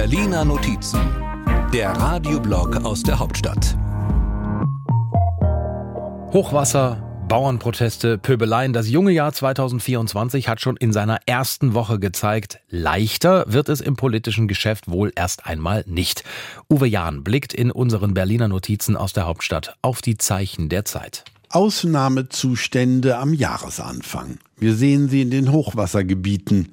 Berliner Notizen, der Radioblog aus der Hauptstadt. Hochwasser, Bauernproteste, Pöbeleien. Das junge Jahr 2024 hat schon in seiner ersten Woche gezeigt, leichter wird es im politischen Geschäft wohl erst einmal nicht. Uwe Jahn blickt in unseren Berliner Notizen aus der Hauptstadt auf die Zeichen der Zeit. Ausnahmezustände am Jahresanfang. Wir sehen sie in den Hochwassergebieten.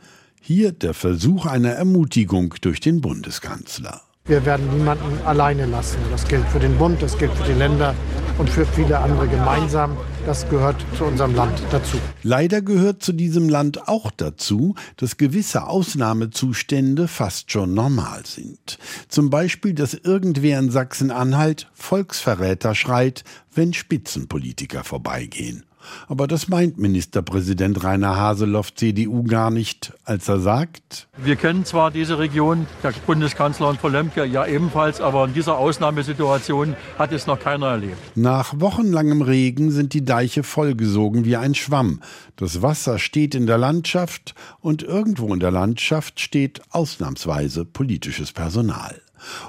Hier der Versuch einer Ermutigung durch den Bundeskanzler. Wir werden niemanden alleine lassen. Das gilt für den Bund, das gilt für die Länder und für viele andere gemeinsam. Das gehört zu unserem Land dazu. Leider gehört zu diesem Land auch dazu, dass gewisse Ausnahmezustände fast schon normal sind. Zum Beispiel, dass irgendwer in Sachsen-Anhalt Volksverräter schreit, wenn Spitzenpolitiker vorbeigehen. Aber das meint Ministerpräsident Rainer Haseloff CDU gar nicht, als er sagt, wir kennen zwar diese Region, der Bundeskanzler und Frau Lemke ja ebenfalls, aber in dieser Ausnahmesituation hat es noch keiner erlebt. Nach wochenlangem Regen sind die Deiche vollgesogen wie ein Schwamm. Das Wasser steht in der Landschaft und irgendwo in der Landschaft steht ausnahmsweise politisches Personal.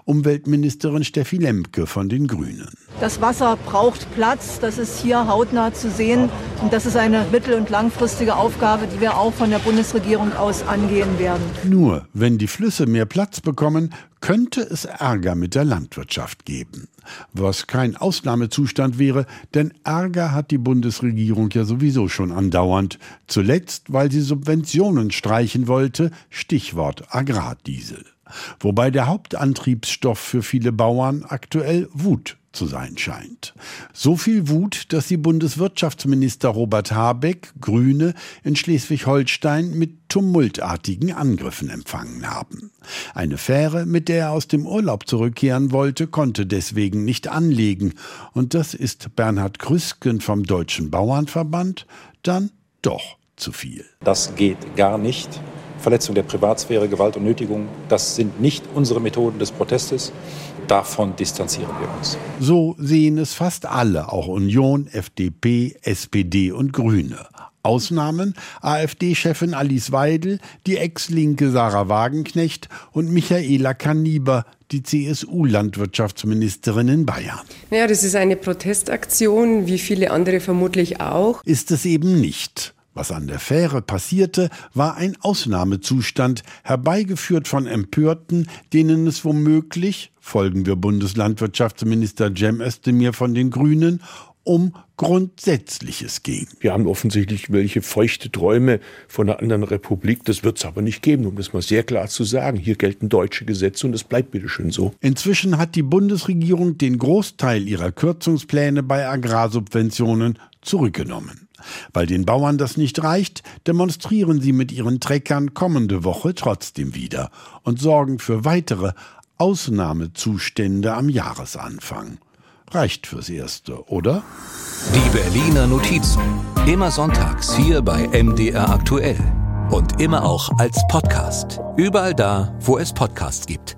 Umweltministerin Steffi Lemke von den Grünen. Das Wasser braucht Platz, das ist hier hautnah zu sehen und das ist eine mittel- und langfristige Aufgabe, die wir auch von der Bundesregierung aus angehen werden. Nur wenn die Flüsse mehr Platz bekommen, könnte es Ärger mit der Landwirtschaft geben. Was kein Ausnahmezustand wäre, denn Ärger hat die Bundesregierung ja sowieso schon andauernd. Zuletzt, weil sie Subventionen streichen wollte, Stichwort Agrardiesel wobei der Hauptantriebsstoff für viele Bauern aktuell Wut zu sein scheint. So viel Wut, dass sie Bundeswirtschaftsminister Robert Habeck, Grüne, in Schleswig-Holstein mit tumultartigen Angriffen empfangen haben. Eine Fähre, mit der er aus dem Urlaub zurückkehren wollte, konnte deswegen nicht anlegen. Und das ist Bernhard Krüsken vom Deutschen Bauernverband dann doch zu viel. Das geht gar nicht. Verletzung der Privatsphäre, Gewalt und Nötigung. Das sind nicht unsere Methoden des Protestes. Davon distanzieren wir uns. So sehen es fast alle, auch Union, FDP, SPD und Grüne. Ausnahmen AfD-Chefin Alice Weidel, die Ex-Linke Sarah Wagenknecht und Michaela Kaniber, die CSU-Landwirtschaftsministerin in Bayern. Ja, das ist eine Protestaktion, wie viele andere vermutlich auch. Ist es eben nicht. Was an der Fähre passierte, war ein Ausnahmezustand, herbeigeführt von Empörten, denen es womöglich, folgen wir Bundeslandwirtschaftsminister Cem Özdemir von den Grünen, um Grundsätzliches ging. Wir haben offensichtlich welche feuchte Träume von einer anderen Republik. Das wird es aber nicht geben, um das mal sehr klar zu sagen. Hier gelten deutsche Gesetze und es bleibt bitteschön so. Inzwischen hat die Bundesregierung den Großteil ihrer Kürzungspläne bei Agrarsubventionen zurückgenommen. Weil den Bauern das nicht reicht, demonstrieren sie mit ihren Treckern kommende Woche trotzdem wieder und sorgen für weitere Ausnahmezustände am Jahresanfang. Reicht fürs Erste, oder? Die Berliner Notizen. Immer sonntags hier bei MDR aktuell. Und immer auch als Podcast. Überall da, wo es Podcasts gibt.